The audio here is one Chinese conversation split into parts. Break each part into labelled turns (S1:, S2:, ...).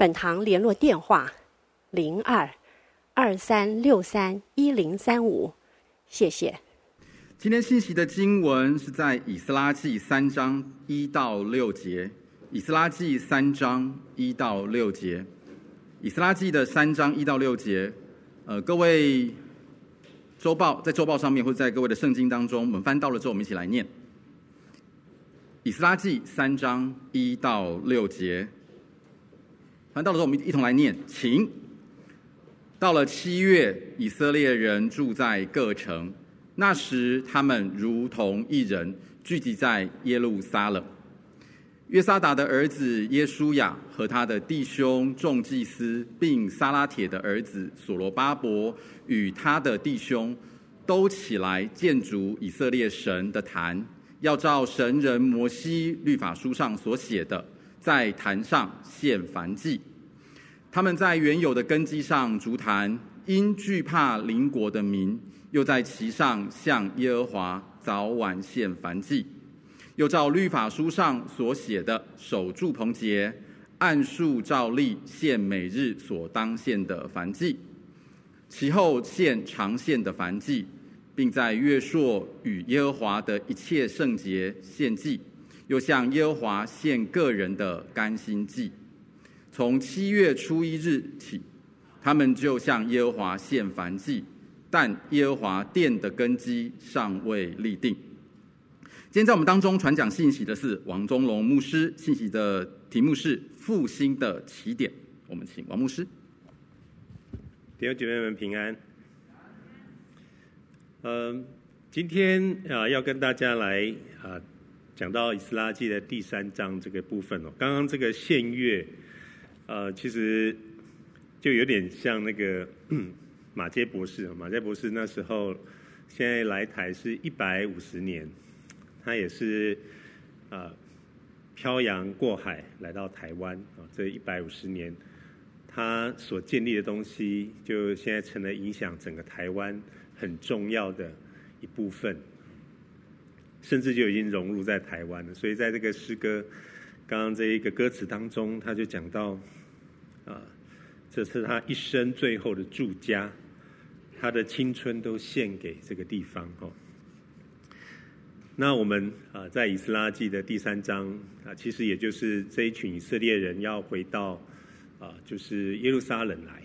S1: 本堂联络电话：零二二三六三一零三五，谢谢。
S2: 今天信息的经文是在以斯拉记三章一到六节。以斯拉记三章一到六节，以斯拉记的三章一到六节。呃，各位周报在周报上面，或者在各位的圣经当中，我们翻到了之后，我们一起来念。以斯拉记三章一到六节。反正到了之后，我们一同来念，请。到了七月，以色列人住在各城，那时他们如同一人，聚集在耶路撒冷。约沙达的儿子耶书亚和他的弟兄众祭司，并撒拉铁的儿子所罗巴伯与他的弟兄，都起来建筑以色列神的坛，要照神人摩西律法书上所写的。在坛上献燔祭，他们在原有的根基上足坛，因惧怕邻国的民，又在其上向耶和华早晚献燔祭，又照律法书上所写的守住棚节，按数照例献每日所当献的燔祭，其后献常献的燔祭，并在月朔与耶和华的一切圣节献祭。又向耶和华献个人的甘心祭，从七月初一日起，他们就向耶和华献燔祭，但耶和华殿的根基尚未立定。今天在我们当中传讲信息的是王宗龙牧师，信息的题目是复兴的起点。我们请王牧师。
S3: 弟兄姐妹们平安。嗯，今天啊要跟大家来啊。讲到以斯拉记的第三章这个部分哦，刚刚这个献乐，呃，其实就有点像那个 马杰博士，马杰博士那时候现在来台是一百五十年，他也是呃漂洋过海来到台湾啊，这一百五十年他所建立的东西，就现在成了影响整个台湾很重要的一部分。甚至就已经融入在台湾了，所以在这个诗歌刚刚这一个歌词当中，他就讲到啊，这是他一生最后的住家，他的青春都献给这个地方哦。那我们啊，在以斯拉记的第三章啊，其实也就是这一群以色列人要回到啊，就是耶路撒冷来。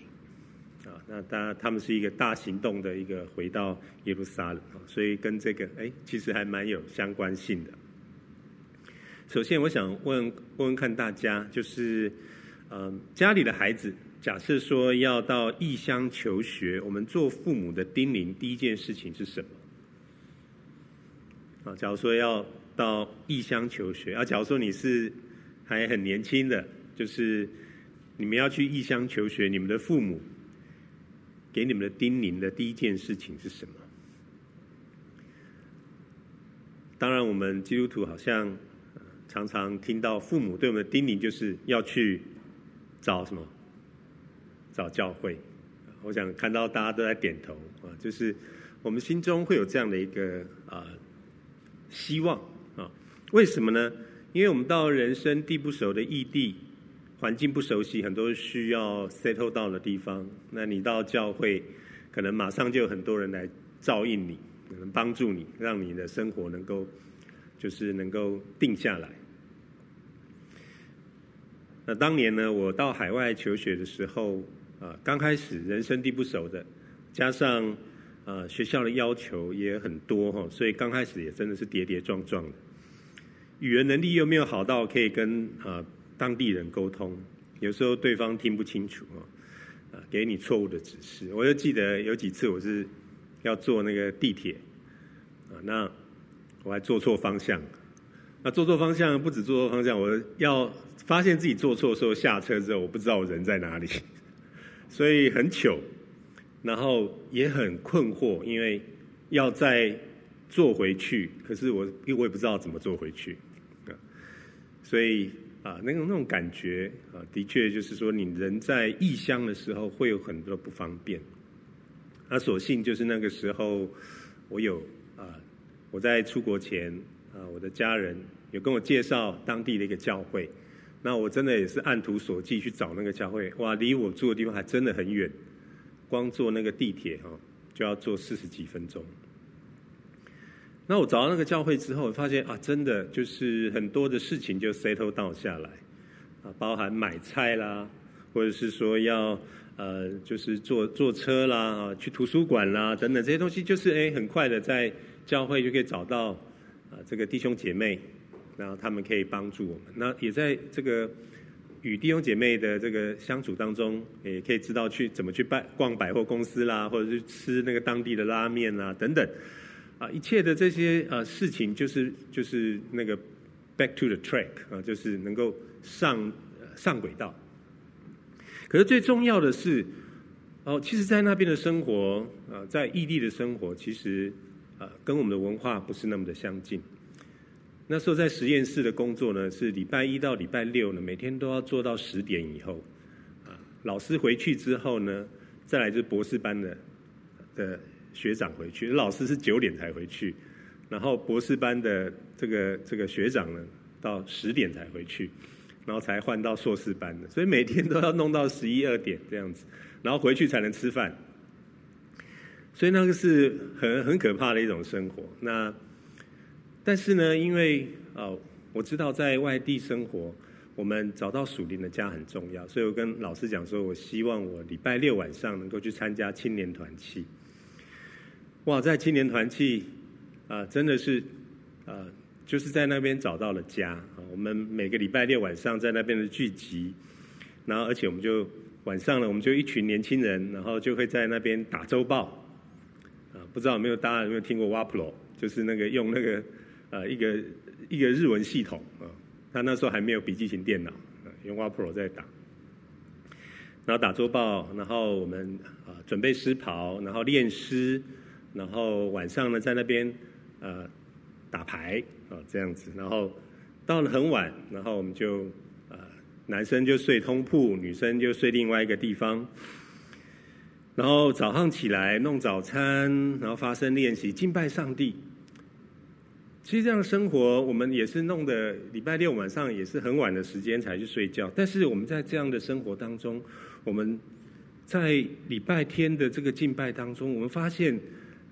S3: 啊，那当然，他们是一个大行动的一个回到耶路撒冷，所以跟这个哎，其实还蛮有相关性的。首先，我想问问问看大家，就是嗯，家里的孩子，假设说要到异乡求学，我们做父母的叮咛第一件事情是什么？啊，假如说要到异乡求学，啊，假如说你是还很年轻的，就是你们要去异乡求学，你们的父母。给你们的叮咛的第一件事情是什么？当然，我们基督徒好像常常听到父母对我们的叮咛，就是要去找什么？找教会。我想看到大家都在点头啊，就是我们心中会有这样的一个啊希望啊。为什么呢？因为我们到人生地不熟的异地。环境不熟悉，很多需要 settle 到的地方。那你到教会，可能马上就有很多人来照应你，能帮助你，让你的生活能够就是能够定下来。那当年呢，我到海外求学的时候，啊，刚开始人生地不熟的，加上啊学校的要求也很多哈，所以刚开始也真的是跌跌撞撞的，语言能力又没有好到可以跟啊。当地人沟通，有时候对方听不清楚啊，给你错误的指示。我就记得有几次我是要坐那个地铁，啊，那我还坐错方向。那坐错方向不止坐错方向，我要发现自己坐错的时候下车之后，我不知道我人在哪里，所以很糗，然后也很困惑，因为要再坐回去，可是我因为我也不知道怎么坐回去，啊，所以啊，那种那种感觉啊，的确就是说，你人在异乡的时候会有很多不方便。那所幸就是那个时候，我有啊，我在出国前啊，我的家人有跟我介绍当地的一个教会。那我真的也是按图索骥去找那个教会，哇，离我住的地方还真的很远，光坐那个地铁哈就要坐四十几分钟。那我找到那个教会之后，发现啊，真的就是很多的事情就 settle down 下来，啊，包含买菜啦，或者是说要。呃，就是坐坐车啦，啊，去图书馆啦，等等这些东西，就是哎，很快的在教会就可以找到啊，这个弟兄姐妹，然后他们可以帮助我们。那也在这个与弟兄姐妹的这个相处当中，也可以知道去怎么去拜逛百货公司啦，或者是吃那个当地的拉面啦，等等。啊，一切的这些呃事情，就是就是那个 back to the track 啊，就是能够上上轨道。可是最重要的是，哦，其实，在那边的生活，啊，在异地的生活，其实，啊，跟我们的文化不是那么的相近。那时候在实验室的工作呢，是礼拜一到礼拜六呢，每天都要做到十点以后，啊，老师回去之后呢，再来就是博士班的的学长回去，老师是九点才回去，然后博士班的这个这个学长呢，到十点才回去。然后才换到硕士班的，所以每天都要弄到十一二点这样子，然后回去才能吃饭。所以那个是很很可怕的一种生活。那但是呢，因为哦，我知道在外地生活，我们找到属灵的家很重要，所以我跟老师讲说，我希望我礼拜六晚上能够去参加青年团契。哇，在青年团契啊，真的是啊。就是在那边找到了家！我们每个礼拜六晚上在那边的聚集，然后而且我们就晚上了，我们就一群年轻人，然后就会在那边打周报啊！不知道有没有大家有没有听过 Wapro？就是那个用那个呃一个一个日文系统啊，他那时候还没有笔记型电脑，用 Wapro 在打，然后打周报，然后我们啊准备诗袍，然后练诗，然后晚上呢在那边呃。打牌啊，这样子，然后到了很晚，然后我们就啊，男生就睡通铺，女生就睡另外一个地方。然后早上起来弄早餐，然后发声练习敬拜上帝。其实这样生活，我们也是弄得礼拜六晚上也是很晚的时间才去睡觉。但是我们在这样的生活当中，我们在礼拜天的这个敬拜当中，我们发现。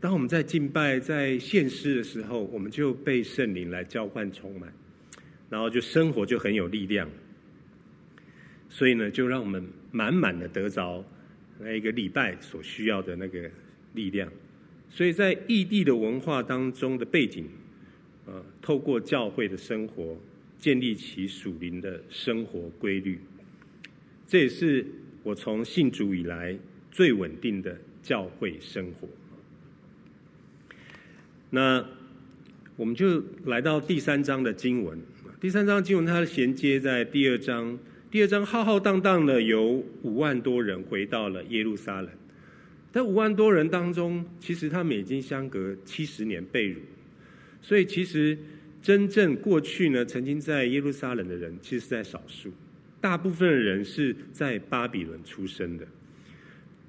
S3: 当我们在敬拜、在献诗的时候，我们就被圣灵来浇灌充满，然后就生活就很有力量。所以呢，就让我们满满的得着那一个礼拜所需要的那个力量。所以在异地的文化当中的背景，呃，透过教会的生活，建立起属灵的生活规律。这也是我从信主以来最稳定的教会生活。那我们就来到第三章的经文。第三章经文它衔接在第二章。第二章浩浩荡荡的有五万多人回到了耶路撒冷。在五万多人当中，其实他们已经相隔七十年被掳，所以其实真正过去呢，曾经在耶路撒冷的人，其实是在少数。大部分的人是在巴比伦出生的，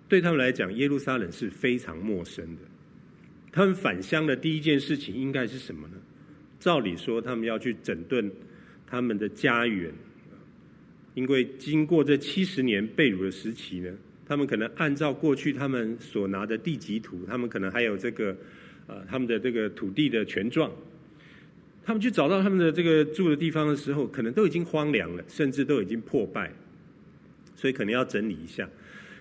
S3: 对他们来讲，耶路撒冷是非常陌生的。他们返乡的第一件事情应该是什么呢？照理说，他们要去整顿他们的家园，因为经过这七十年被掳的时期呢，他们可能按照过去他们所拿的地籍图，他们可能还有这个呃他们的这个土地的权状，他们去找到他们的这个住的地方的时候，可能都已经荒凉了，甚至都已经破败，所以可能要整理一下。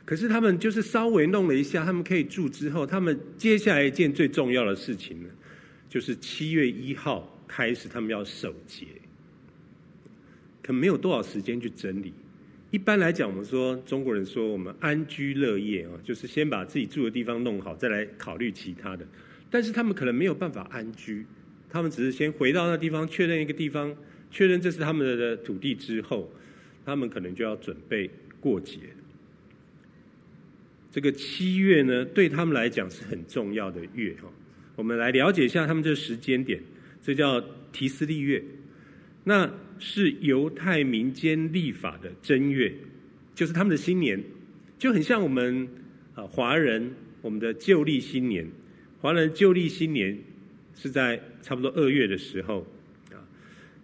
S3: 可是他们就是稍微弄了一下，他们可以住之后，他们接下来一件最重要的事情呢，就是七月一号开始，他们要守节，可没有多少时间去整理。一般来讲，我们说中国人说我们安居乐业啊，就是先把自己住的地方弄好，再来考虑其他的。但是他们可能没有办法安居，他们只是先回到那地方，确认一个地方，确认这是他们的土地之后，他们可能就要准备过节。这个七月呢，对他们来讲是很重要的月哈。我们来了解一下他们这个时间点，这叫提斯利月，那是犹太民间历法的正月，就是他们的新年，就很像我们啊华人我们的旧历新年，华人旧历新年是在差不多二月的时候啊，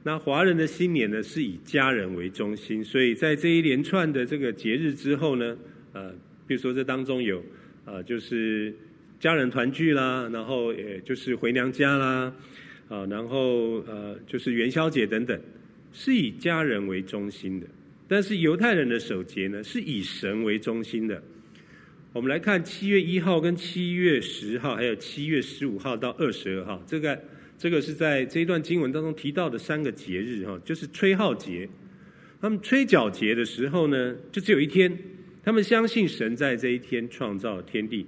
S3: 那华人的新年呢是以家人为中心，所以在这一连串的这个节日之后呢，呃。比如说，这当中有，呃，就是家人团聚啦，然后也就是回娘家啦，啊，然后呃，就是元宵节等等，是以家人为中心的。但是犹太人的守节呢，是以神为中心的。我们来看七月一号、跟七月十号，还有七月十五号到二十二号，这个这个是在这一段经文当中提到的三个节日哈，就是吹号节。他们吹角节的时候呢，就只有一天。他们相信神在这一天创造天地，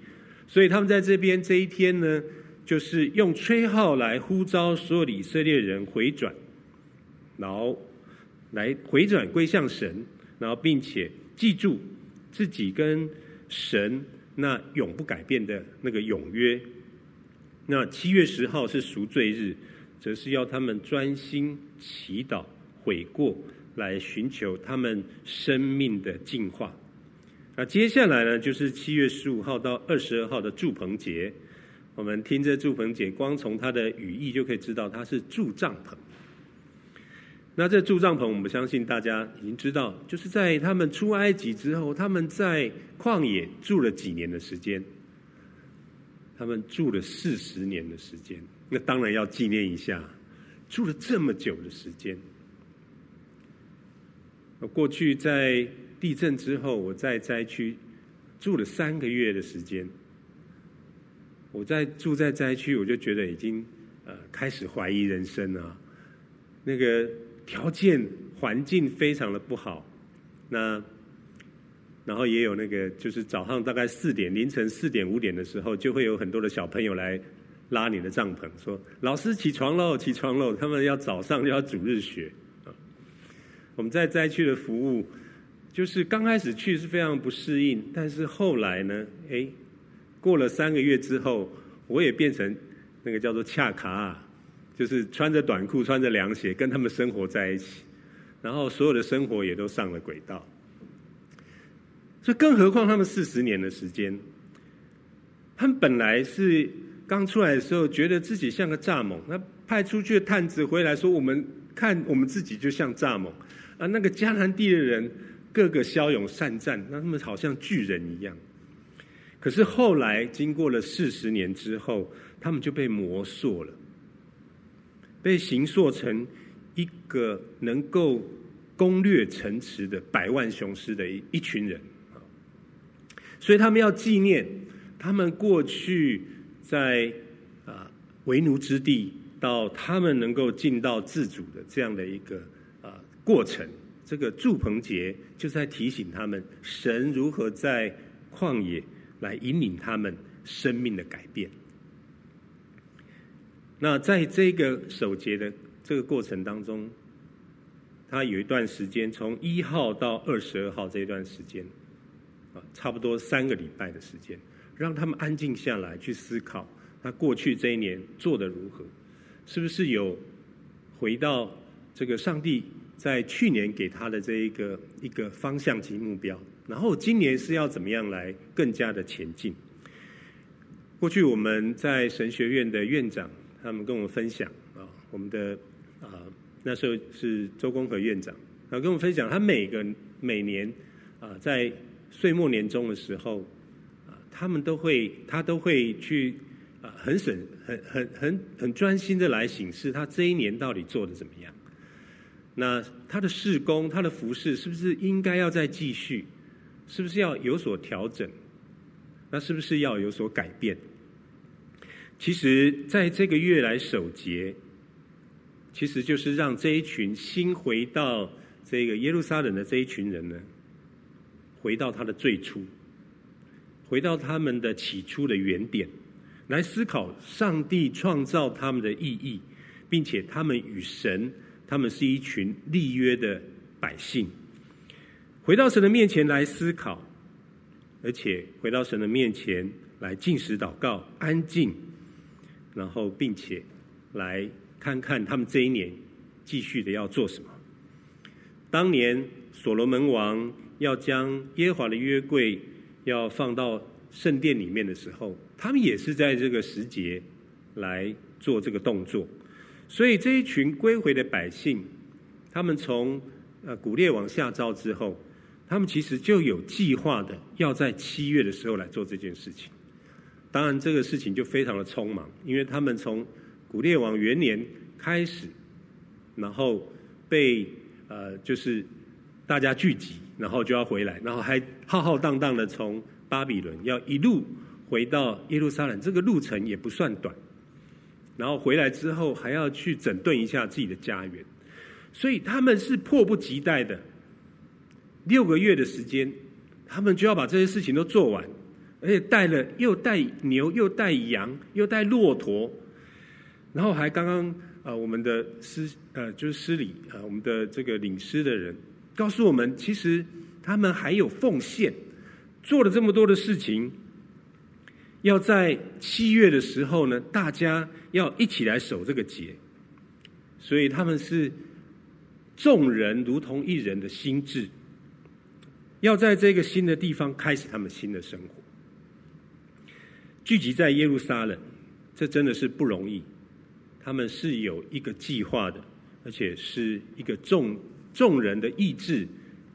S3: 所以他们在这边这一天呢，就是用吹号来呼召所有以色列人回转，然后来回转归向神，然后并且记住自己跟神那永不改变的那个永约。那七月十号是赎罪日，则是要他们专心祈祷悔过，来寻求他们生命的净化。那接下来呢，就是七月十五号到二十二号的祝棚节。我们听着祝棚节，光从它的语义就可以知道，它是住帐篷。那这住帐篷，我们相信大家已经知道，就是在他们出埃及之后，他们在旷野住了几年的时间。他们住了四十年的时间，那当然要纪念一下，住了这么久的时间。过去在。地震之后，我在灾区住了三个月的时间。我在住在灾区，我就觉得已经呃开始怀疑人生了。那个条件环境非常的不好，那然后也有那个就是早上大概四点凌晨四点五点的时候，就会有很多的小朋友来拉你的帐篷，说老师起床喽，起床喽！他们要早上就要主日学啊。我们在灾区的服务。就是刚开始去是非常不适应，但是后来呢，哎，过了三个月之后，我也变成那个叫做恰卡，就是穿着短裤、穿着凉鞋跟他们生活在一起，然后所有的生活也都上了轨道。所以，更何况他们四十年的时间，他们本来是刚出来的时候觉得自己像个蚱蜢，那派出去的探子回来说：“我们看我们自己就像蚱蜢啊，那个迦南地的人。”个个骁勇善战，那他们好像巨人一样。可是后来经过了四十年之后，他们就被磨塑了，被形塑成一个能够攻略城池的百万雄师的一一群人啊。所以他们要纪念他们过去在啊为奴之地，到他们能够尽到自主的这样的一个啊过程。这个祝棚节就在提醒他们，神如何在旷野来引领他们生命的改变。那在这个首节的这个过程当中，他有一段时间，从一号到二十二号这一段时间，啊，差不多三个礼拜的时间，让他们安静下来去思考，他过去这一年做的如何，是不是有回到这个上帝。在去年给他的这一个一个方向及目标，然后今年是要怎么样来更加的前进？过去我们在神学院的院长，他们跟我们分享啊，我们的啊那时候是周公和院长，他跟我们分享，他每个每年啊在岁末年终的时候啊，他们都会他都会去啊很省很很很很专心的来省视他这一年到底做的怎么样。那他的事工，他的服饰，是不是应该要再继续？是不是要有所调整？那是不是要有所改变？其实，在这个月来守节，其实就是让这一群新回到这个耶路撒冷的这一群人呢，回到他的最初，回到他们的起初的原点，来思考上帝创造他们的意义，并且他们与神。他们是一群立约的百姓，回到神的面前来思考，而且回到神的面前来进食祷告、安静，然后并且来看看他们这一年继续的要做什么。当年所罗门王要将耶和华的约柜要放到圣殿里面的时候，他们也是在这个时节来做这个动作。所以这一群归回的百姓，他们从呃古列王下诏之后，他们其实就有计划的要在七月的时候来做这件事情。当然，这个事情就非常的匆忙，因为他们从古列王元年开始，然后被呃就是大家聚集，然后就要回来，然后还浩浩荡荡的从巴比伦要一路回到耶路撒冷，这个路程也不算短。然后回来之后，还要去整顿一下自己的家园，所以他们是迫不及待的。六个月的时间，他们就要把这些事情都做完，而且带了又带牛，又带羊，又带骆驼，然后还刚刚、呃，我们的师呃，就是司礼啊、呃，我们的这个领师的人告诉我们，其实他们还有奉献，做了这么多的事情。要在七月的时候呢，大家要一起来守这个节，所以他们是众人如同一人的心志，要在这个新的地方开始他们新的生活，聚集在耶路撒冷，这真的是不容易。他们是有一个计划的，而且是一个众众人的意志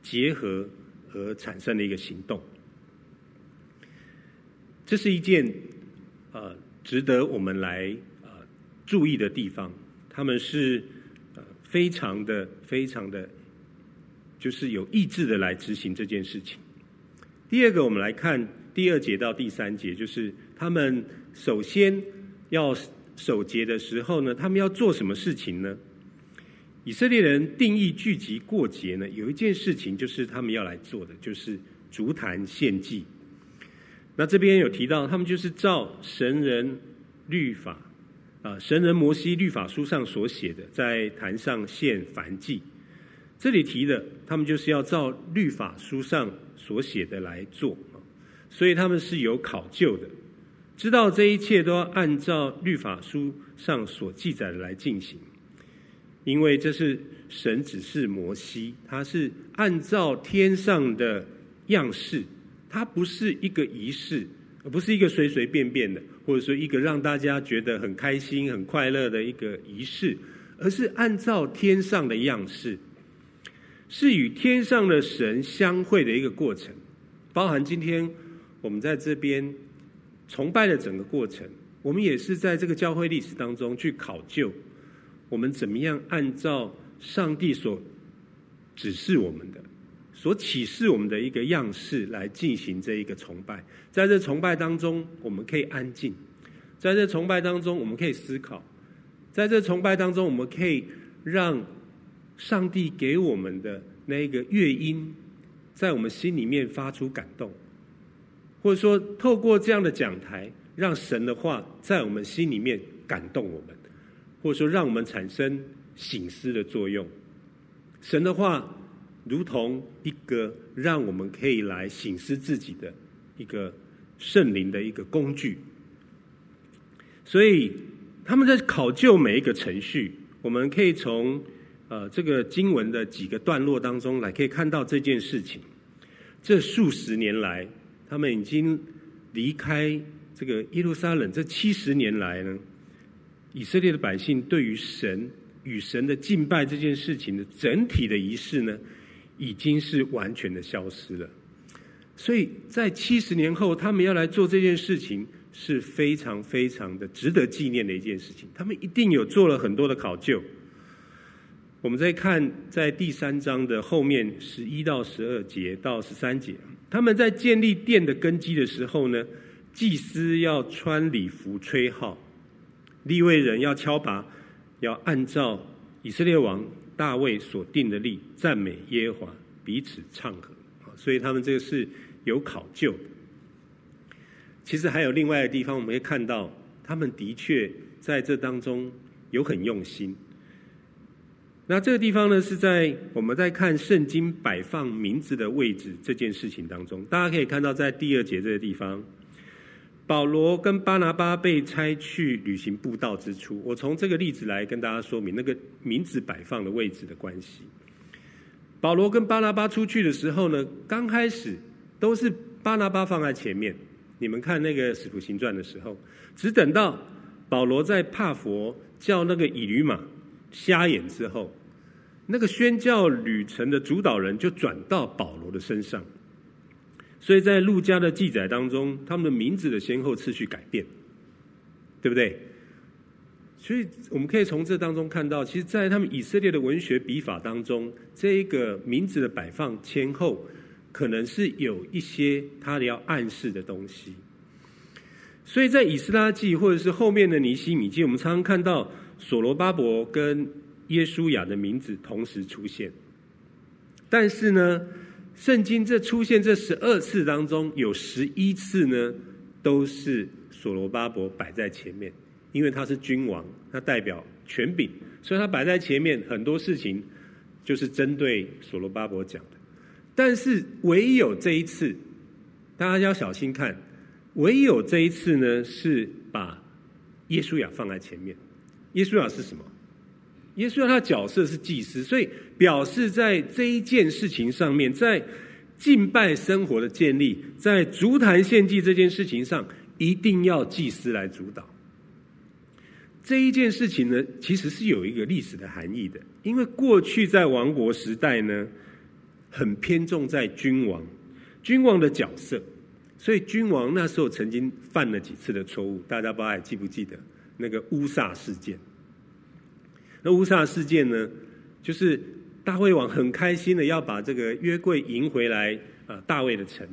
S3: 结合而产生的一个行动。这是一件呃值得我们来呃注意的地方。他们是呃非常的非常的，就是有意志的来执行这件事情。第二个，我们来看第二节到第三节，就是他们首先要守节的时候呢，他们要做什么事情呢？以色列人定义聚集过节呢，有一件事情就是他们要来做的，就是筑坛献祭。那这边有提到，他们就是照神人律法啊，神人摩西律法书上所写的，在坛上献燔祭。这里提的，他们就是要照律法书上所写的来做，所以他们是有考究的，知道这一切都要按照律法书上所记载的来进行，因为这是神指示摩西，他是按照天上的样式。它不是一个仪式，不是一个随随便便的，或者说一个让大家觉得很开心、很快乐的一个仪式，而是按照天上的样式，是与天上的神相会的一个过程，包含今天我们在这边崇拜的整个过程，我们也是在这个教会历史当中去考究，我们怎么样按照上帝所指示我们的。所启示我们的一个样式来进行这一个崇拜，在这崇拜当中，我们可以安静；在这崇拜当中，我们可以思考；在这崇拜当中，我们可以让上帝给我们的那一个乐音，在我们心里面发出感动，或者说透过这样的讲台，让神的话在我们心里面感动我们，或者说让我们产生醒思的作用。神的话。如同一个让我们可以来醒思自己的一个圣灵的一个工具，所以他们在考究每一个程序，我们可以从呃这个经文的几个段落当中来可以看到这件事情。这数十年来，他们已经离开这个耶路撒冷，这七十年来呢，以色列的百姓对于神与神的敬拜这件事情的整体的仪式呢，已经是完全的消失了，所以在七十年后，他们要来做这件事情是非常非常的值得纪念的一件事情。他们一定有做了很多的考究。我们再看在第三章的后面十一到十二节到十三节，他们在建立殿的根基的时候呢，祭司要穿礼服吹号，立位人要敲拔，要按照以色列王。大卫所定的例，赞美耶和华，彼此唱和，所以他们这个是有考究。其实还有另外的地方，我们会看到，他们的确在这当中有很用心。那这个地方呢，是在我们在看圣经摆放名字的位置这件事情当中，大家可以看到，在第二节这个地方，保罗跟巴拿巴被差去旅行布道之初，我从这个例子来跟大家说明那个名字摆放的位置的关系。保罗跟巴拿巴出去的时候呢，刚开始都是巴拿巴放在前面。你们看那个使徒行传的时候，只等到保罗在帕佛叫那个以驴马瞎眼之后，那个宣教旅程的主导人就转到保罗的身上，所以在路加的记载当中，他们的名字的先后次序改变，对不对？所以我们可以从这当中看到，其实，在他们以色列的文学笔法当中，这一个名字的摆放前后，可能是有一些他的要暗示的东西。所以在以斯拉记或者是后面的尼西米记，我们常常看到。所罗巴伯跟耶书亚的名字同时出现，但是呢，圣经这出现这十二次当中，有十一次呢都是所罗巴伯摆在前面，因为他是君王，他代表权柄，所以他摆在前面，很多事情就是针对所罗巴伯讲的。但是唯有这一次，大家要小心看，唯有这一次呢是把耶书亚放在前面。耶稣啊是什么？耶书亚他角色是祭司，所以表示在这一件事情上面，在敬拜生活的建立，在足坛献祭这件事情上，一定要祭司来主导。这一件事情呢，其实是有一个历史的含义的，因为过去在王国时代呢，很偏重在君王，君王的角色，所以君王那时候曾经犯了几次的错误，大家不知道还记不记得？那个乌撒事件，那乌撒事件呢，就是大卫王很开心的要把这个约柜迎回来啊，大卫的城，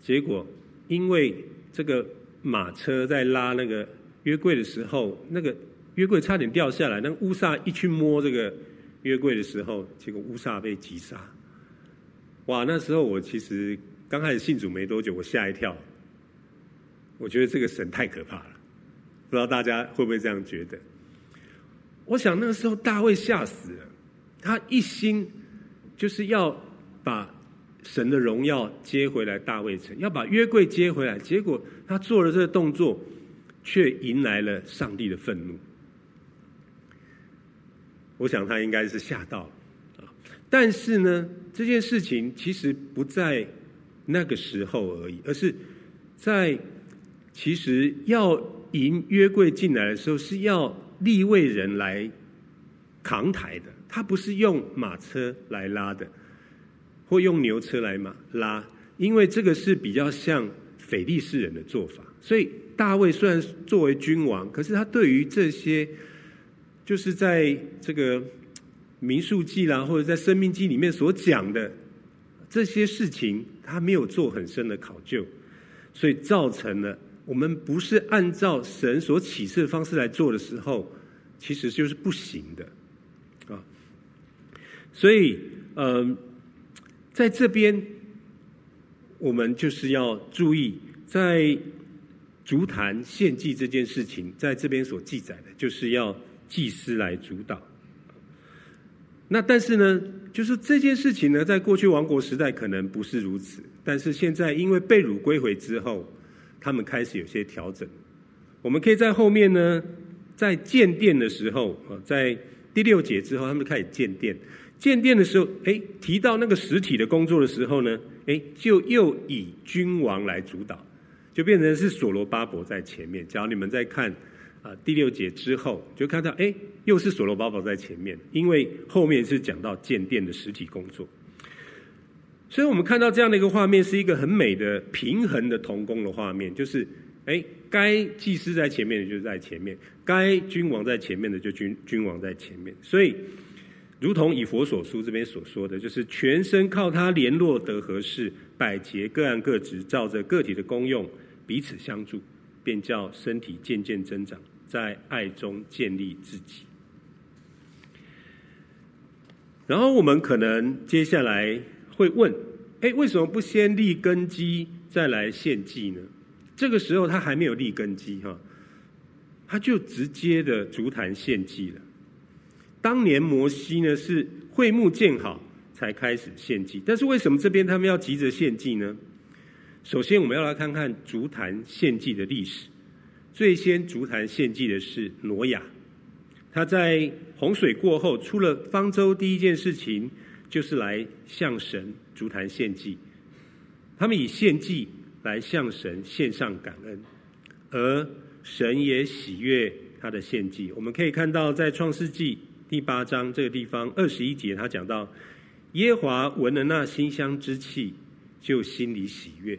S3: 结果因为这个马车在拉那个约柜的时候，那个约柜差点掉下来，那乌撒一去摸这个约柜的时候，结果乌撒被击杀。哇，那时候我其实刚开始信主没多久，我吓一跳，我觉得这个神太可怕了。不知道大家会不会这样觉得？我想那个时候大卫吓死了，他一心就是要把神的荣耀接回来大卫城，要把约柜接回来。结果他做了这个动作，却迎来了上帝的愤怒。我想他应该是吓到了啊！但是呢，这件事情其实不在那个时候而已，而是在其实要。迎约柜进来的时候，是要立位人来扛抬的，他不是用马车来拉的，或用牛车来马拉，因为这个是比较像非利士人的做法。所以大卫虽然作为君王，可是他对于这些，就是在这个民数记啦，或者在生命记里面所讲的这些事情，他没有做很深的考究，所以造成了。我们不是按照神所启示的方式来做的时候，其实就是不行的，啊。所以，嗯，在这边，我们就是要注意，在足坛献祭这件事情，在这边所记载的，就是要祭司来主导。那但是呢，就是这件事情呢，在过去王国时代可能不是如此，但是现在因为被掳归回之后。他们开始有些调整，我们可以在后面呢，在建殿的时候啊，在第六节之后，他们开始建殿。建殿的时候，哎，提到那个实体的工作的时候呢，哎，就又以君王来主导，就变成是所罗巴伯在前面。假如你们在看啊第六节之后，就看到哎，又是所罗巴伯在前面，因为后面是讲到建殿的实体工作。所以我们看到这样的一个画面，是一个很美的平衡的同工的画面，就是，哎，该祭司在前面的就在前面，该君王在前面的就君君王在前面。所以，如同以佛所书这边所说的，就是全身靠他联络得合适，百节各按各职，照着个体的功用彼此相助，便叫身体渐渐增长，在爱中建立自己。然后我们可能接下来。会问：哎，为什么不先立根基再来献祭呢？这个时候他还没有立根基哈，他就直接的竹坛献祭了。当年摩西呢是会幕建好才开始献祭，但是为什么这边他们要急着献祭呢？首先，我们要来看看竹坛献祭的历史。最先竹坛献祭的是挪亚，他在洪水过后出了方舟，第一件事情就是来向神足坛献祭。他们以献祭来向神献上感恩，而神也喜悦他的献祭。我们可以看到，在创世纪第八章这个地方二十一节，他讲到耶华闻了那馨香之气，就心里喜悦。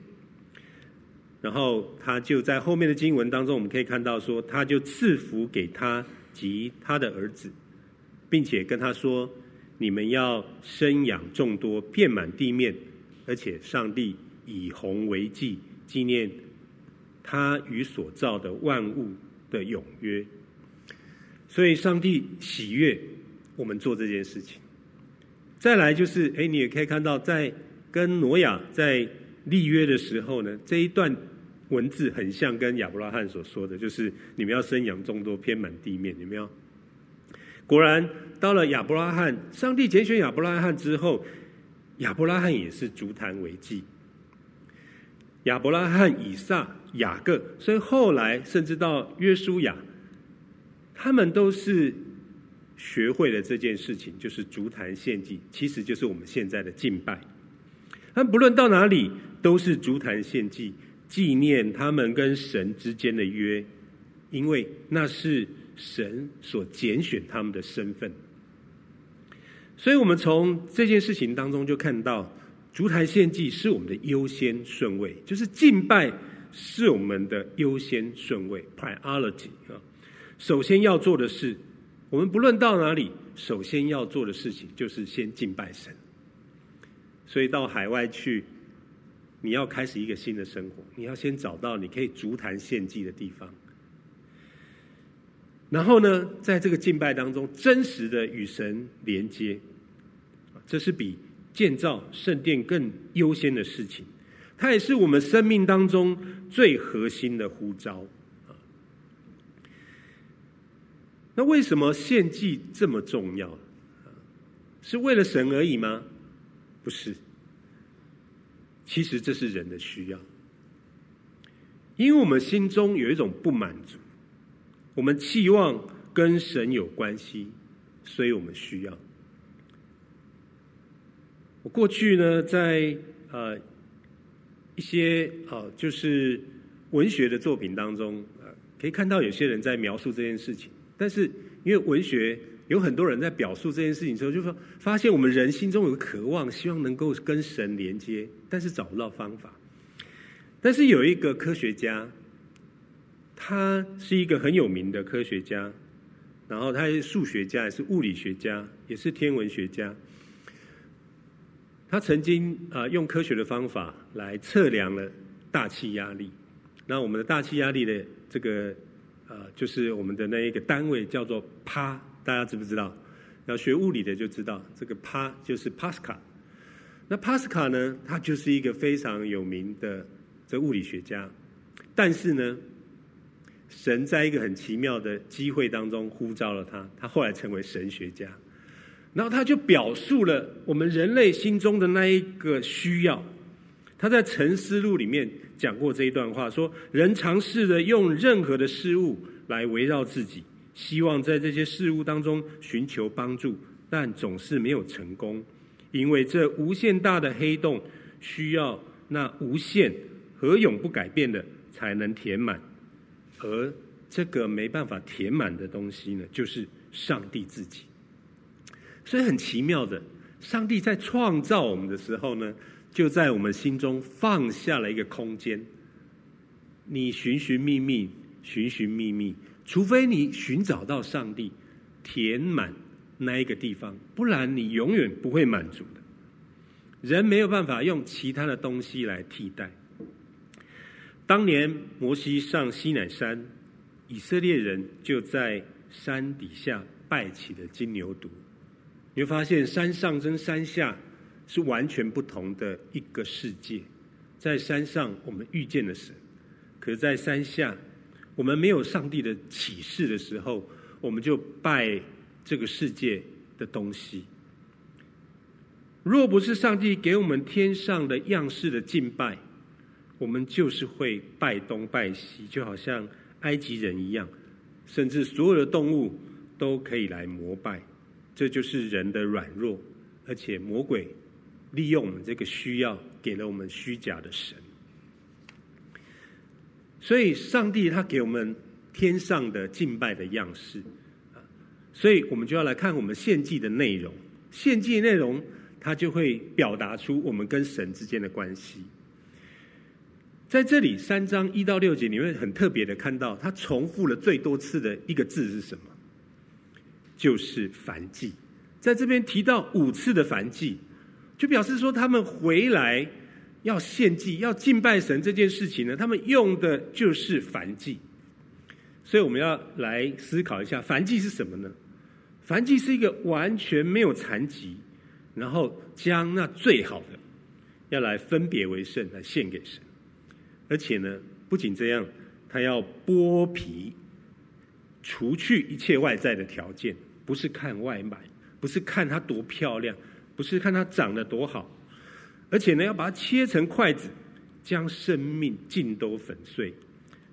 S3: 然后他就在后面的经文当中，我们可以看到说，他就赐福给他及他的儿子，并且跟他说：“你们要生养众多，遍满地面，而且上帝以红为记，纪念他与所造的万物的永约。”所以，上帝喜悦我们做这件事情。再来就是，哎，你也可以看到，在跟挪亚在立约的时候呢，这一段。文字很像跟亚伯拉罕所说的，就是你们要生养众多，遍满地面。有没有？果然，到了亚伯拉罕，上帝拣选亚伯拉罕之后，亚伯拉罕也是足坛为祭。亚伯拉罕、以撒、雅各，所以后来甚至到约书亚，他们都是学会了这件事情，就是足坛献祭，其实就是我们现在的敬拜。但不论到哪里，都是足坛献祭。纪念他们跟神之间的约，因为那是神所拣选他们的身份。所以，我们从这件事情当中就看到，筑坛献祭是我们的优先顺位，就是敬拜是我们的优先顺位 （priority） 啊。首先要做的事，我们不论到哪里，首先要做的事情就是先敬拜神。所以到海外去。你要开始一个新的生活，你要先找到你可以筑坛献祭的地方，然后呢，在这个敬拜当中，真实的与神连接，这是比建造圣殿更优先的事情，它也是我们生命当中最核心的呼召啊。那为什么献祭这么重要？是为了神而已吗？不是。其实这是人的需要，因为我们心中有一种不满足，我们期望跟神有关系，所以我们需要。我过去呢，在呃一些呃就是文学的作品当中，呃可以看到有些人在描述这件事情，但是因为文学。有很多人在表述这件事情的时候，就说发现我们人心中有个渴望，希望能够跟神连接，但是找不到方法。但是有一个科学家，他是一个很有名的科学家，然后他是数学家，也是物理学家，也是天文学家。他曾经啊用科学的方法来测量了大气压力。那我们的大气压力的这个呃，就是我们的那一个单位叫做帕。大家知不知道？要学物理的就知道，这个帕就是帕斯卡。那帕斯卡呢，他就是一个非常有名的这物理学家。但是呢，神在一个很奇妙的机会当中呼召了他，他后来成为神学家。然后他就表述了我们人类心中的那一个需要。他在《沉思录》里面讲过这一段话，说人尝试着用任何的事物来围绕自己。希望在这些事物当中寻求帮助，但总是没有成功，因为这无限大的黑洞需要那无限和永不改变的才能填满，而这个没办法填满的东西呢，就是上帝自己。所以很奇妙的，上帝在创造我们的时候呢，就在我们心中放下了一个空间。你寻寻觅觅，寻寻觅觅。除非你寻找到上帝，填满那一个地方，不然你永远不会满足的。人没有办法用其他的东西来替代。当年摩西上西乃山，以色列人就在山底下拜起了金牛犊。你会发现山上跟山下是完全不同的一个世界。在山上我们遇见了神，可是在山下。我们没有上帝的启示的时候，我们就拜这个世界的东西。若不是上帝给我们天上的样式的敬拜，我们就是会拜东拜西，就好像埃及人一样，甚至所有的动物都可以来膜拜。这就是人的软弱，而且魔鬼利用我们这个需要，给了我们虚假的神。所以，上帝他给我们天上的敬拜的样式啊，所以我们就要来看我们献祭的内容。献祭内容，它就会表达出我们跟神之间的关系。在这里三章一到六节，你会很特别的看到，他重复了最多次的一个字是什么？就是燔祭。在这边提到五次的燔祭，就表示说他们回来。要献祭、要敬拜神这件事情呢，他们用的就是燔祭。所以我们要来思考一下，燔祭是什么呢？燔祭是一个完全没有残疾，然后将那最好的要来分别为圣，来献给神。而且呢，不仅这样，他要剥皮，除去一切外在的条件，不是看外貌，不是看它多漂亮，不是看它长得多好。而且呢，要把它切成筷子，将生命尽都粉碎，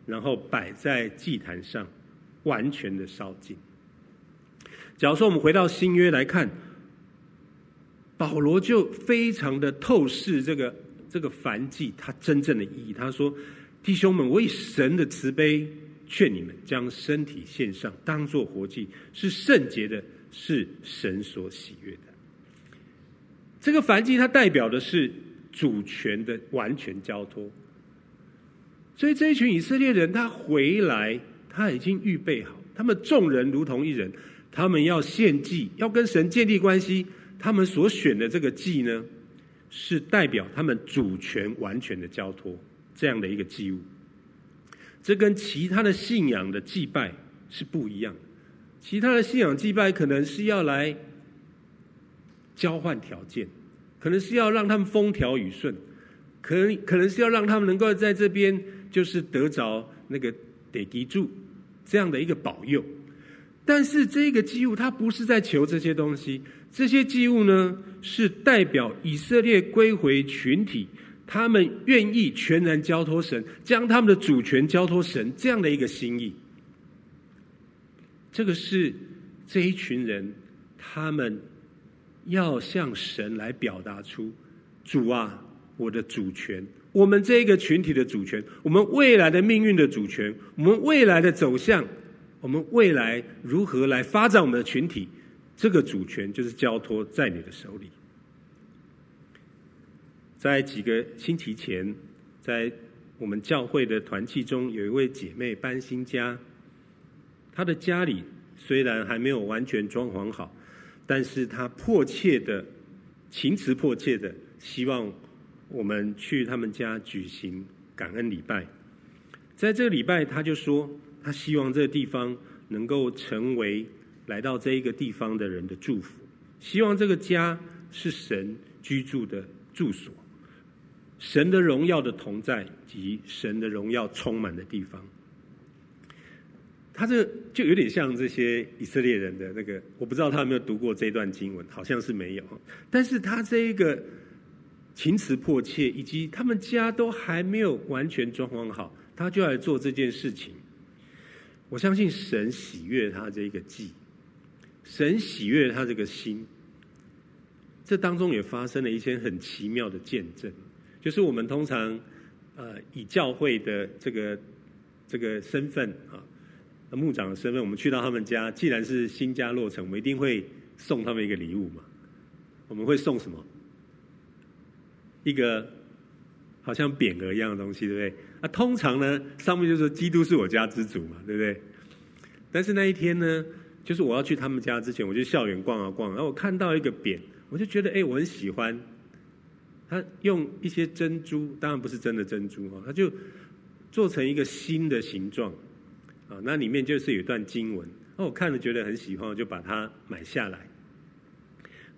S3: 然后摆在祭坛上，完全的烧尽。假如说我们回到新约来看，保罗就非常的透视这个这个燔祭它真正的意义。他说：“弟兄们，我以神的慈悲劝你们，将身体献上，当作活祭，是圣洁的，是神所喜悦的。”这个燔祭，它代表的是主权的完全交托。所以这一群以色列人，他回来，他已经预备好，他们众人如同一人，他们要献祭，要跟神建立关系。他们所选的这个祭呢，是代表他们主权完全的交托这样的一个祭物。这跟其他的信仰的祭拜是不一样。其他的信仰祭拜可能是要来。交换条件，可能是要让他们风调雨顺，可能可能是要让他们能够在这边就是得着那个地基主这样的一个保佑。但是这个祭物它不是在求这些东西，这些祭物呢是代表以色列归回群体，他们愿意全然交托神，将他们的主权交托神这样的一个心意。这个是这一群人他们。要向神来表达出，主啊，我的主权，我们这一个群体的主权，我们未来的命运的主权，我们未来的走向，我们未来如何来发展我们的群体，这个主权就是交托在你的手里。在几个星期前，在我们教会的团契中，有一位姐妹搬新家，她的家里虽然还没有完全装潢好。但是她迫切的、情词迫切的希望我们去他们家举行感恩礼拜。在这个礼拜，他就说他希望这个地方能够成为来到这一个地方的人的祝福，希望这个家是神居住的住所，神的荣耀的同在及神的荣耀充满的地方。他这就有点像这些以色列人的那个，我不知道他有没有读过这段经文，好像是没有。但是他这一个情词迫切，以及他们家都还没有完全装潢好，他就来做这件事情。我相信神喜悦他这一个祭，神喜悦他这个心。这当中也发生了一些很奇妙的见证，就是我们通常呃以教会的这个这个身份啊。牧长的身份，我们去到他们家，既然是新家落成，我们一定会送他们一个礼物嘛。我们会送什么？一个好像匾额一样的东西，对不对？那通常呢，上面就说“基督是我家之主”嘛，对不对？但是那一天呢，就是我要去他们家之前，我就校园逛啊逛，然后我看到一个匾，我就觉得哎，我很喜欢。他用一些珍珠，当然不是真的珍珠哦，他就做成一个新的形状。啊，那里面就是有一段经文，那我看了觉得很喜欢，我就把它买下来，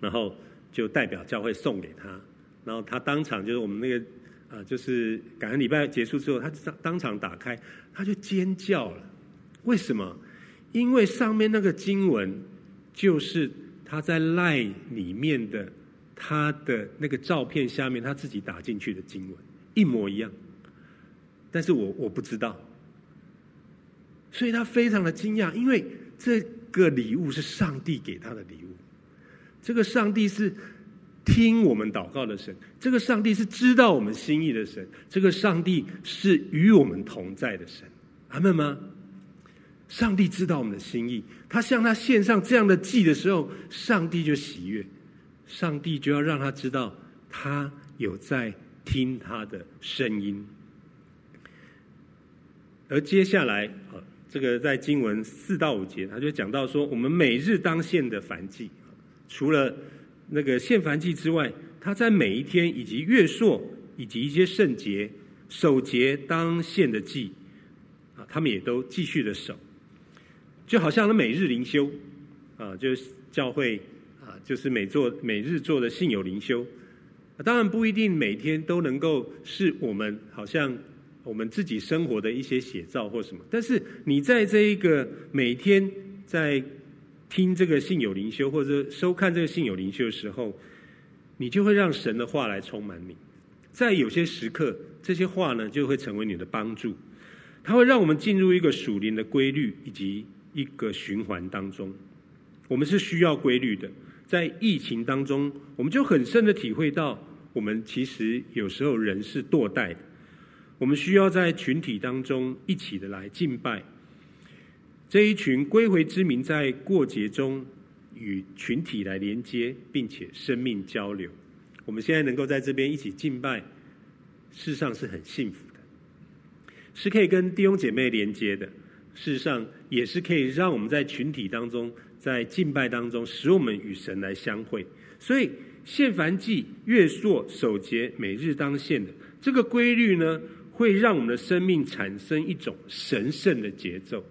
S3: 然后就代表教会送给他，然后他当场就是我们那个啊，就是感恩礼拜结束之后，他当场打开，他就尖叫了。为什么？因为上面那个经文就是他在赖里面的他的那个照片下面他自己打进去的经文一模一样，但是我我不知道，所以他非常的惊讶，因为这个礼物是上帝给他的礼物，这个上帝是听我们祷告的神，这个上帝是知道我们心意的神，这个上帝是与我们同在的神，阿们吗？上帝知道我们的心意，他向他献上这样的祭的时候，上帝就喜悦，上帝就要让他知道他有在听他的声音。而接下来啊，这个在经文四到五节，他就讲到说，我们每日当献的燔祭，除了那个献燔祭之外，他在每一天以及月朔以及一些圣节守节当献的祭啊，他们也都继续的守。就好像他每日灵修，啊，就是教会，就是每做每日做的信友灵修，当然不一定每天都能够是我们好像我们自己生活的一些写照或什么，但是你在这一个每天在听这个信友灵修或者收看这个信友灵修的时候，你就会让神的话来充满你，在有些时刻，这些话呢就会成为你的帮助，它会让我们进入一个属灵的规律以及。一个循环当中，我们是需要规律的。在疫情当中，我们就很深的体会到，我们其实有时候人是堕代的。我们需要在群体当中一起的来敬拜。这一群归回之民在过节中与群体来连接，并且生命交流。我们现在能够在这边一起敬拜，事实上是很幸福的，是可以跟弟兄姐妹连接的。事实上，也是可以让我们在群体当中，在敬拜当中，使我们与神来相会。所以，献凡祭、月朔、守节、每日当献的这个规律呢，会让我们的生命产生一种神圣的节奏，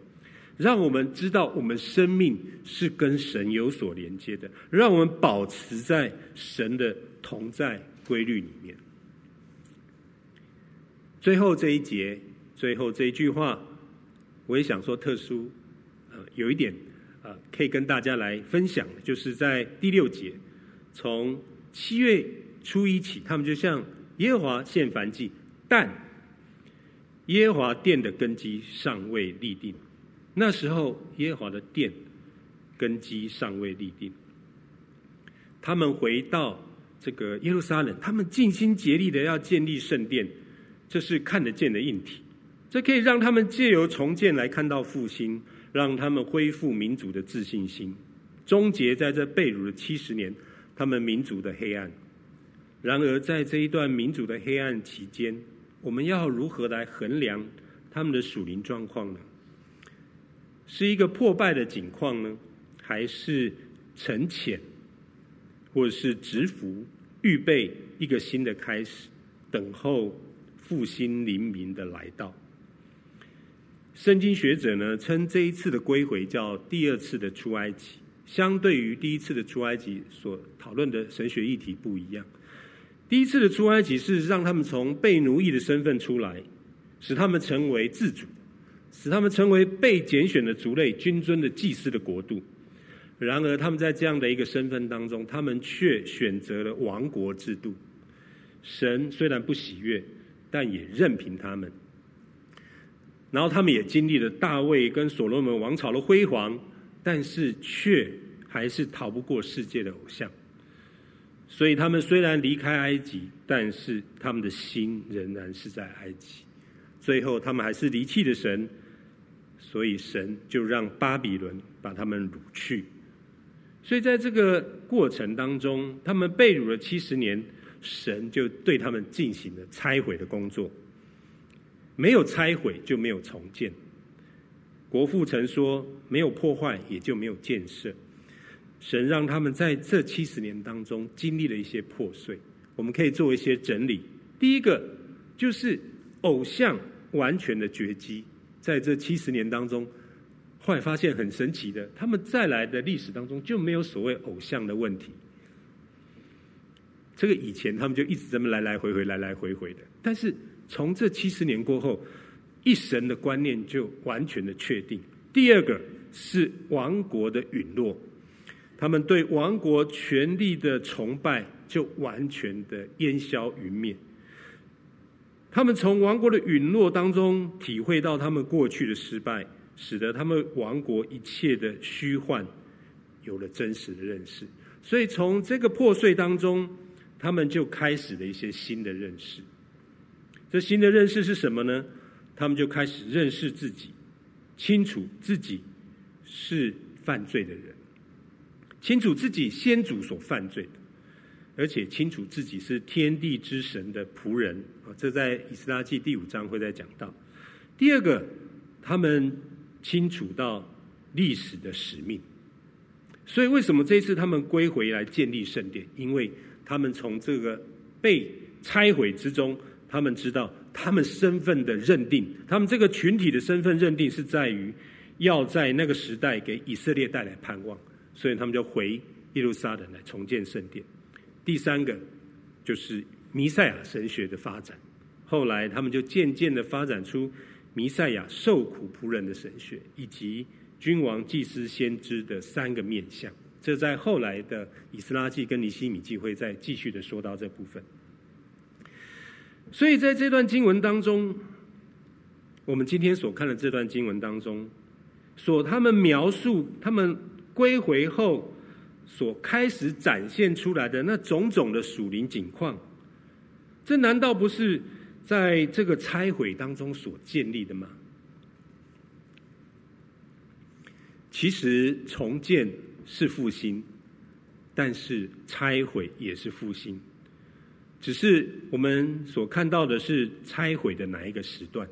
S3: 让我们知道我们生命是跟神有所连接的，让我们保持在神的同在规律里面。最后这一节，最后这一句话。我也想说特殊，呃，有一点，呃，可以跟大家来分享，就是在第六节，从七月初一起，他们就向耶和华献燔祭，但耶和华殿的根基尚未立定。那时候耶和华的殿根基尚未立定，他们回到这个耶路撒冷，他们尽心竭力的要建立圣殿，这是看得见的硬体。这可以让他们借由重建来看到复兴，让他们恢复民族的自信心，终结在这被掳的七十年，他们民族的黑暗。然而，在这一段民族的黑暗期间，我们要如何来衡量他们的属灵状况呢？是一个破败的景况呢，还是沉潜，或者是直服，预备一个新的开始，等候复兴黎明的来到？圣经学者呢，称这一次的归回叫第二次的出埃及，相对于第一次的出埃及所讨论的神学议题不一样。第一次的出埃及是让他们从被奴役的身份出来，使他们成为自主，使他们成为被拣选的族类、君尊的祭司的国度。然而，他们在这样的一个身份当中，他们却选择了亡国制度。神虽然不喜悦，但也任凭他们。然后他们也经历了大卫跟所罗门王朝的辉煌，但是却还是逃不过世界的偶像。所以他们虽然离开埃及，但是他们的心仍然是在埃及。最后他们还是离弃了神，所以神就让巴比伦把他们掳去。所以在这个过程当中，他们被掳了七十年，神就对他们进行了拆毁的工作。没有拆毁就没有重建。国父曾说：“没有破坏也就没有建设。”神让他们在这七十年当中经历了一些破碎，我们可以做一些整理。第一个就是偶像完全的绝迹，在这七十年当中，后来发现很神奇的，他们再来的历史当中就没有所谓偶像的问题。这个以前他们就一直这么来来回回、来来回回的，但是。从这七十年过后，一神的观念就完全的确定。第二个是王国的陨落，他们对王国权力的崇拜就完全的烟消云灭。他们从王国的陨落当中体会到他们过去的失败，使得他们王国一切的虚幻有了真实的认识。所以从这个破碎当中，他们就开始了一些新的认识。这新的认识是什么呢？他们就开始认识自己，清楚自己是犯罪的人，清楚自己先祖所犯罪的，而且清楚自己是天地之神的仆人啊！这在以斯拉记第五章会再讲到。第二个，他们清楚到历史的使命。所以，为什么这一次他们归回来建立圣殿？因为他们从这个被拆毁之中，他们知道。他们身份的认定，他们这个群体的身份认定是在于要在那个时代给以色列带来盼望，所以他们就回耶路撒冷来重建圣殿。第三个就是弥赛亚神学的发展，后来他们就渐渐的发展出弥赛亚受苦仆人的神学，以及君王、祭司、先知的三个面相。这在后来的以斯拉记跟尼希米记会再继续的说到这部分。所以在这段经文当中，我们今天所看的这段经文当中，所他们描述他们归回后所开始展现出来的那种种的属灵景况，这难道不是在这个拆毁当中所建立的吗？其实重建是复兴，但是拆毁也是复兴。只是我们所看到的是拆毁的哪一个时段？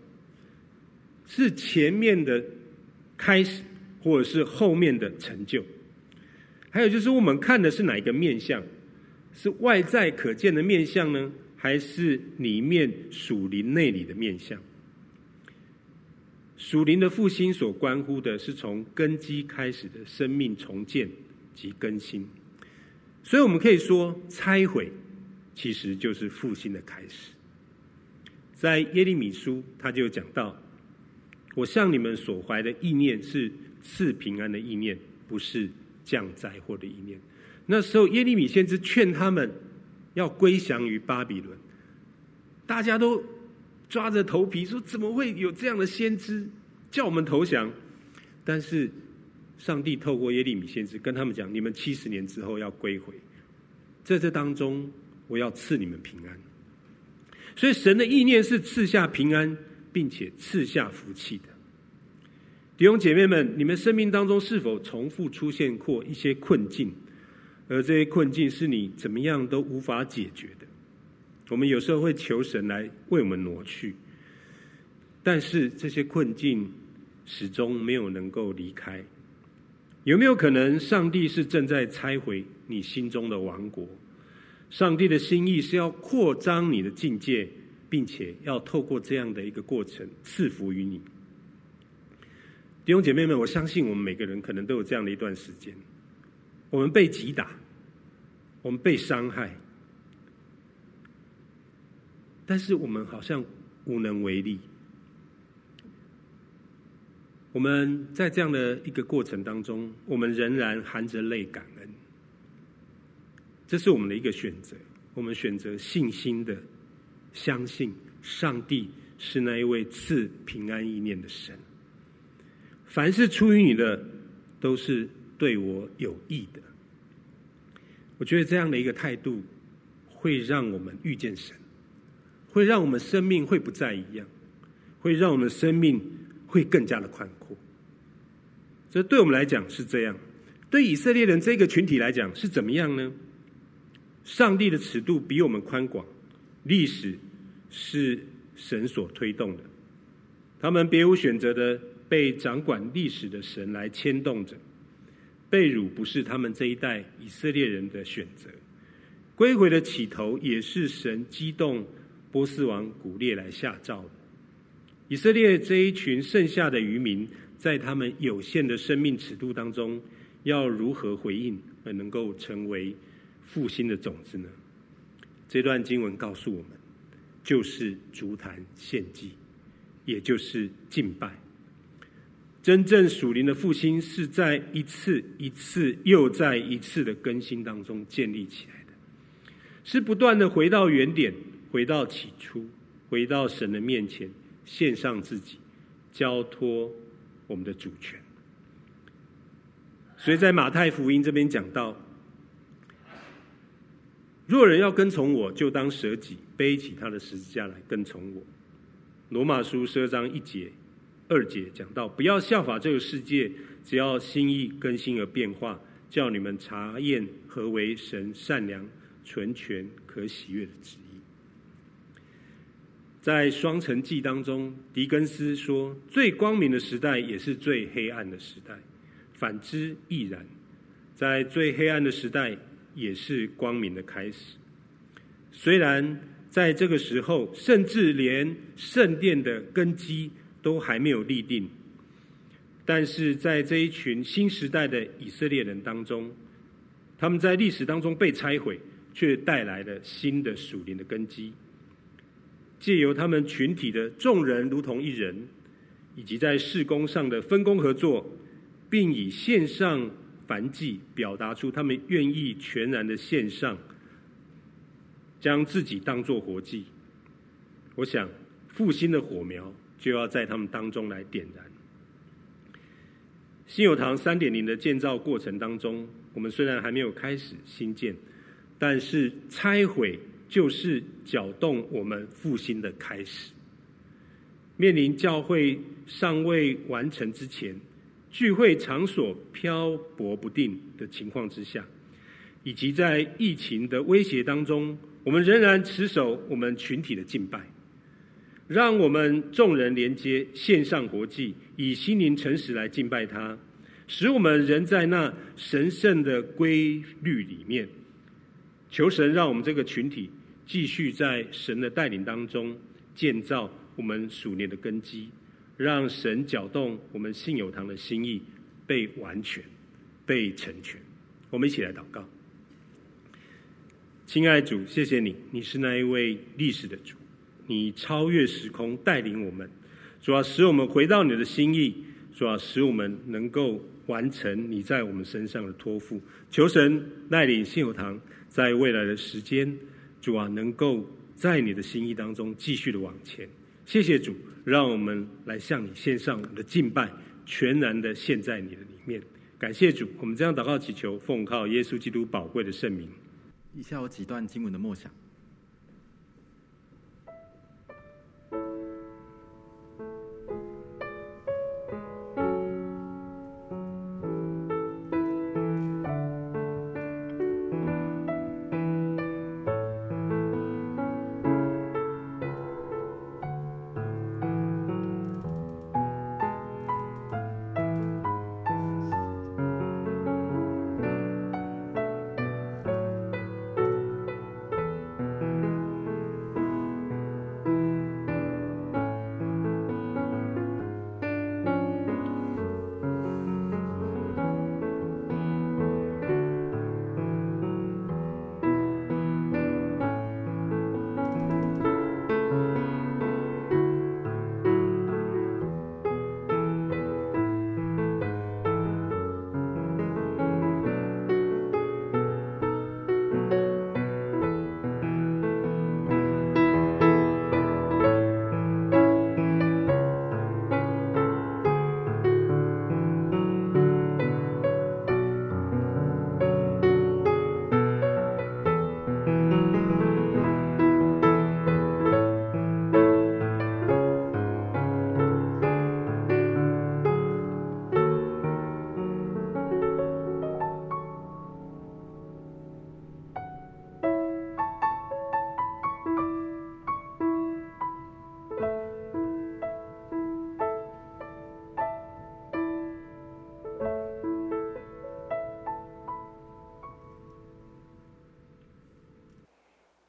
S3: 是前面的开始，或者是后面的成就？还有就是我们看的是哪一个面相？是外在可见的面相呢？还是里面属灵内里的面相？属灵的复兴所关乎的是从根基开始的生命重建及更新，所以我们可以说拆毁。其实就是复兴的开始，在耶利米书，他就讲到：“我向你们所怀的意念是赐平安的意念，不是降灾祸的意念。”那时候，耶利米先知劝他们要归降于巴比伦，大家都抓着头皮说：“怎么会有这样的先知叫我们投降？”但是，上帝透过耶利米先知跟他们讲：“你们七十年之后要归回。”在这当中。我要赐你们平安，所以神的意念是赐下平安，并且赐下福气的。弟兄姐妹们，你们生命当中是否重复出现过一些困境？而这些困境是你怎么样都无法解决的？我们有时候会求神来为我们挪去，但是这些困境始终没有能够离开。有没有可能，上帝是正在拆毁你心中的王国？上帝的心意是要扩张你的境界，并且要透过这样的一个过程赐福于你。弟兄姐妹们，我相信我们每个人可能都有这样的一段时间，我们被击打，我们被伤害，但是我们好像无能为力。我们在这样的一个过程当中，我们仍然含着泪感。这是我们的一个选择，我们选择信心的相信上帝是那一位赐平安意念的神。凡是出于你的，都是对我有益的。我觉得这样的一个态度，会让我们遇见神，会让我们生命会不再一样，会让我们生命会更加的宽阔。这对我们来讲是这样，对以色列人这个群体来讲是怎么样呢？上帝的尺度比我们宽广，历史是神所推动的，他们别无选择的被掌管历史的神来牵动着，被掳不是他们这一代以色列人的选择，归回的起头也是神激动波斯王古列来下诏的。以色列这一群剩下的渔民，在他们有限的生命尺度当中，要如何回应而能够成为复兴的种子呢？这段经文告诉我们，就是足坛献祭，也就是敬拜。真正属灵的复兴是在一次一次又再一次的更新当中建立起来的，是不断的回到原点，回到起初，回到神的面前，献上自己，交托我们的主权。所以在马太福音这边讲到，若人要跟从我，就当舍己，背起他的十字架来跟从我。罗马书十章一节。二节讲到，不要效法这个世界，只要心意更新而变化，叫你们查验何为神善良、纯全、可喜悦的旨意。在双城记当中，狄更斯说：“最光明的时代也是最黑暗的时代，反之亦然。在最黑暗的时代，也是光明的开始。虽然在这个时候，甚至连圣殿的根基。”都还没有立定，但是在这一群新时代的以色列人当中，他们在历史当中被拆毁，却带来了新的属灵的根基。借由他们群体的众人如同一人，以及在事工上的分工合作，并以线上凡祭表达出他们愿意全然的献上，将自己当作活祭。我想复兴的火苗。就要在他们当中来点燃。新友堂三点零的建造过程当中，我们虽然还没有开始兴建，但是拆毁就是搅动我们复兴的开始。面临教会尚未完成之前，聚会场所漂泊不定的情况之下，以及在疫情的威胁当中，我们仍然持守我们群体的敬拜。让我们众人连接线上国际，以心灵诚实来敬拜他，使我们仍在那神圣的规律里面。求神让我们这个群体继续在神的带领当中建造我们属年的根基，让神搅动我们信友堂的心意被完全、被成全。我们一起来祷告，亲爱主，谢谢你，你是那一位历史的主。你超越时空，带领我们，主要使我们回到你的心意，主要使我们能够完成你在我们身上的托付。求神带领信友堂，在未来的时间，主啊，能够在你的心意当中继续的往前。谢谢主，让我们来向你献上我们的敬拜，全然的献在你的里面。感谢主，我们这样祷告祈求，奉靠耶稣基督宝贵的圣名。
S2: 以下有几段经文的默想。